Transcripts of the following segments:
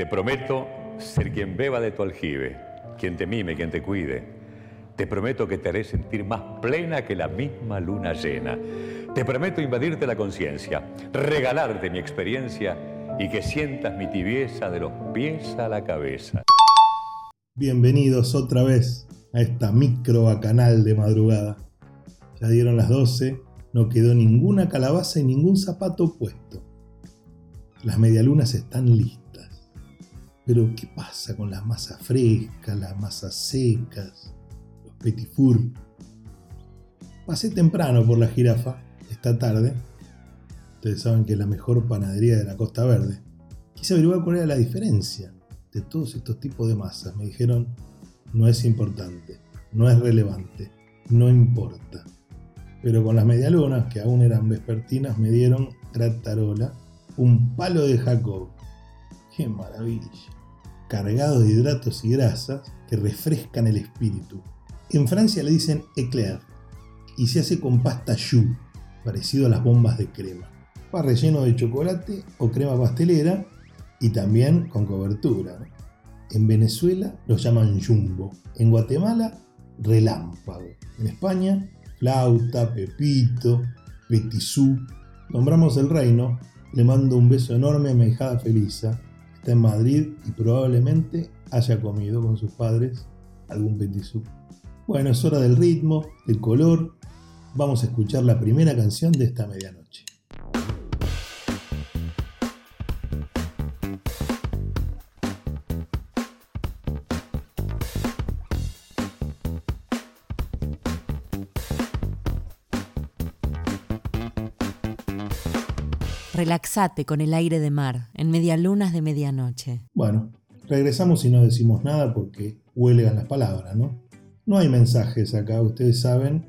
Te prometo ser quien beba de tu aljibe, quien te mime, quien te cuide. Te prometo que te haré sentir más plena que la misma luna llena. Te prometo invadirte la conciencia, regalarte mi experiencia y que sientas mi tibieza de los pies a la cabeza. Bienvenidos otra vez a esta micro bacanal de madrugada. Ya dieron las 12, no quedó ninguna calabaza y ningún zapato puesto. Las medialunas están listas. Pero ¿qué pasa con las masas frescas, las masas secas, los petit four? Pasé temprano por la jirafa, esta tarde. Ustedes saben que es la mejor panadería de la Costa Verde. Quise averiguar cuál era la diferencia de todos estos tipos de masas. Me dijeron, no es importante, no es relevante, no importa. Pero con las medialunas, que aún eran vespertinas, me dieron gratarola, un palo de Jacob. ¡Qué maravilla! Cargado de hidratos y grasas que refrescan el espíritu. En Francia le dicen éclair y se hace con pasta choux, parecido a las bombas de crema. Va relleno de chocolate o crema pastelera y también con cobertura. En Venezuela lo llaman jumbo. En Guatemala, relámpago. En España, flauta, pepito, petisú. Nombramos el reino. Le mando un beso enorme a mi hijada Felisa. Está en Madrid y probablemente haya comido con sus padres algún petisú. Bueno, es hora del ritmo, del color. Vamos a escuchar la primera canción de esta medianoche. Relaxate con el aire de mar en medialunas de medianoche. Bueno, regresamos y no decimos nada porque huelgan las palabras, ¿no? No hay mensajes acá, ustedes saben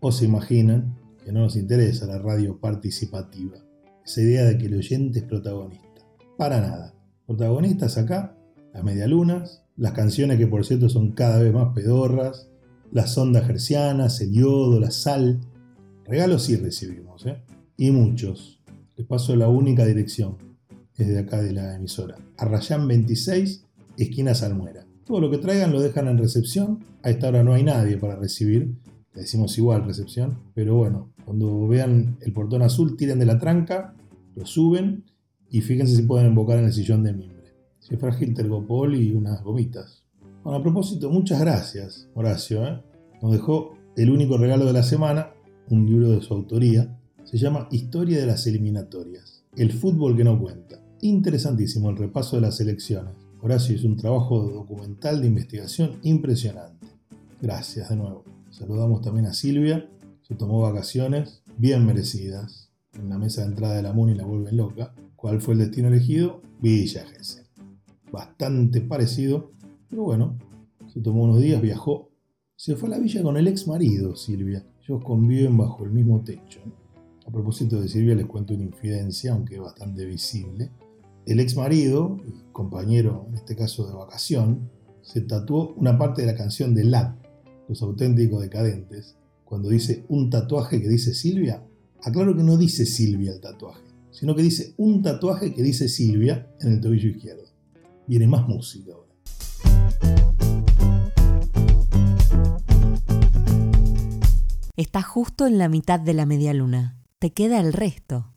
o se imaginan que no nos interesa la radio participativa. Esa idea de que el oyente es protagonista. Para nada. Protagonistas acá, las medialunas, las canciones que por cierto son cada vez más pedorras, las ondas gercianas, el yodo, la sal. Regalos sí recibimos, ¿eh? Y muchos. Les paso la única dirección desde acá de la emisora. Arrayán 26, esquina Salmuera. Todo lo que traigan lo dejan en recepción. A esta hora no hay nadie para recibir. Le decimos igual recepción. Pero bueno, cuando vean el portón azul, tiren de la tranca, lo suben y fíjense si pueden invocar en el sillón de mimbre. Si es frágil, tergopol y unas gomitas. Bueno, a propósito, muchas gracias, Horacio. ¿eh? Nos dejó el único regalo de la semana, un libro de su autoría, se llama Historia de las eliminatorias. El fútbol que no cuenta. Interesantísimo el repaso de las elecciones. Horacio es un trabajo documental de investigación impresionante. Gracias de nuevo. Saludamos también a Silvia, se tomó vacaciones bien merecidas. En la mesa de entrada de la MUNI la vuelven loca. ¿Cuál fue el destino elegido? Villa Gesell. Bastante parecido, pero bueno, se tomó unos días, viajó. Se fue a la villa con el ex marido, Silvia. Ellos conviven bajo el mismo techo. A propósito de Silvia les cuento una infidencia, aunque bastante visible. El ex marido, compañero en este caso de vacación, se tatuó una parte de la canción de Lab, Los auténticos decadentes. Cuando dice un tatuaje que dice Silvia, aclaro que no dice Silvia el tatuaje, sino que dice un tatuaje que dice Silvia en el tobillo izquierdo. Viene más música ahora. Está justo en la mitad de la media luna te queda el resto.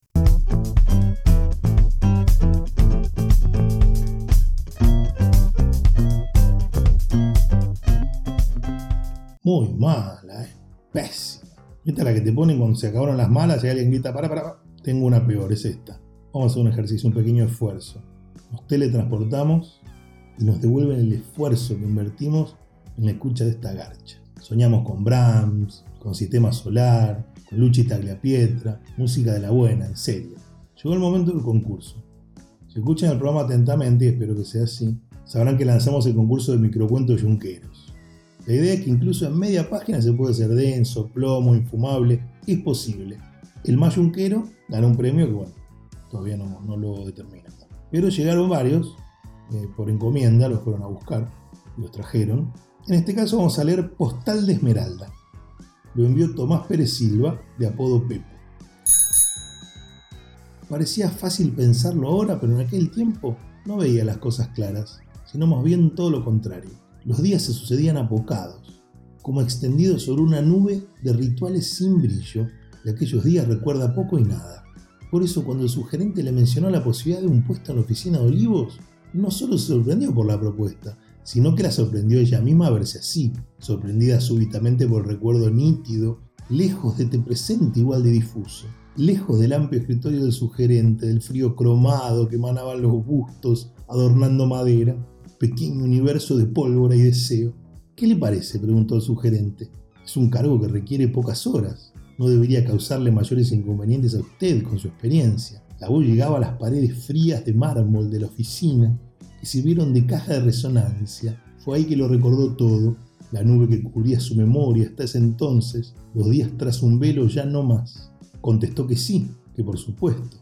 Muy mala, eh. Pésima. Esta es la que te ponen cuando se acabaron las malas y alguien grita, para, para, Tengo una peor, es esta. Vamos a hacer un ejercicio, un pequeño esfuerzo. Nos teletransportamos y nos devuelven el esfuerzo que invertimos en la escucha de esta garcha. Soñamos con Brahms, con Sistema Solar, Luchi Tagliapietra, música de la buena, en serio. Llegó el momento del concurso. Si escuchan el programa atentamente, y espero que sea así, sabrán que lanzamos el concurso de microcuentos yunqueros. La idea es que incluso en media página se puede ser denso, plomo, infumable, es posible. El más yunquero gana un premio que, bueno, todavía no, lo determinamos. Pero llegaron varios, eh, por encomienda, los fueron a buscar, los trajeron. En este caso vamos a leer Postal de Esmeralda, lo envió Tomás Pérez Silva, de apodo Pepo. Parecía fácil pensarlo ahora, pero en aquel tiempo no veía las cosas claras, sino más bien todo lo contrario. Los días se sucedían apocados, como extendidos sobre una nube de rituales sin brillo. De aquellos días recuerda poco y nada. Por eso cuando su gerente le mencionó la posibilidad de un puesto en la oficina de Olivos, no solo se sorprendió por la propuesta, sino que la sorprendió ella misma a verse así, sorprendida súbitamente por el recuerdo nítido, lejos de este presente igual de difuso, lejos del amplio escritorio del sugerente, del frío cromado que emanaban los bustos adornando madera, pequeño universo de pólvora y deseo. ¿Qué le parece? preguntó el sugerente. Es un cargo que requiere pocas horas. No debería causarle mayores inconvenientes a usted con su experiencia. La voz llegaba a las paredes frías de mármol de la oficina que sirvieron de caja de resonancia. Fue ahí que lo recordó todo, la nube que cubría su memoria hasta ese entonces, los días tras un velo ya no más. Contestó que sí, que por supuesto.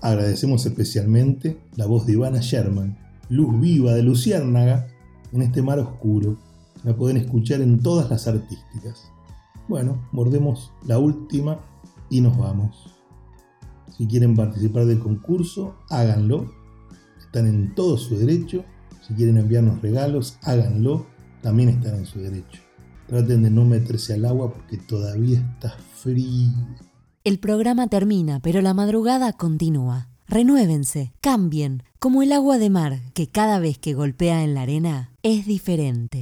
Agradecemos especialmente la voz de Ivana Sherman, luz viva de Luciérnaga en este mar oscuro. La pueden escuchar en todas las artísticas. Bueno, mordemos la última y nos vamos. Si quieren participar del concurso, háganlo. Están en todo su derecho. Si quieren enviarnos regalos, háganlo. También están en su derecho. Traten de no meterse al agua porque todavía está frío. El programa termina, pero la madrugada continúa. Renuévense, cambien, como el agua de mar que cada vez que golpea en la arena es diferente.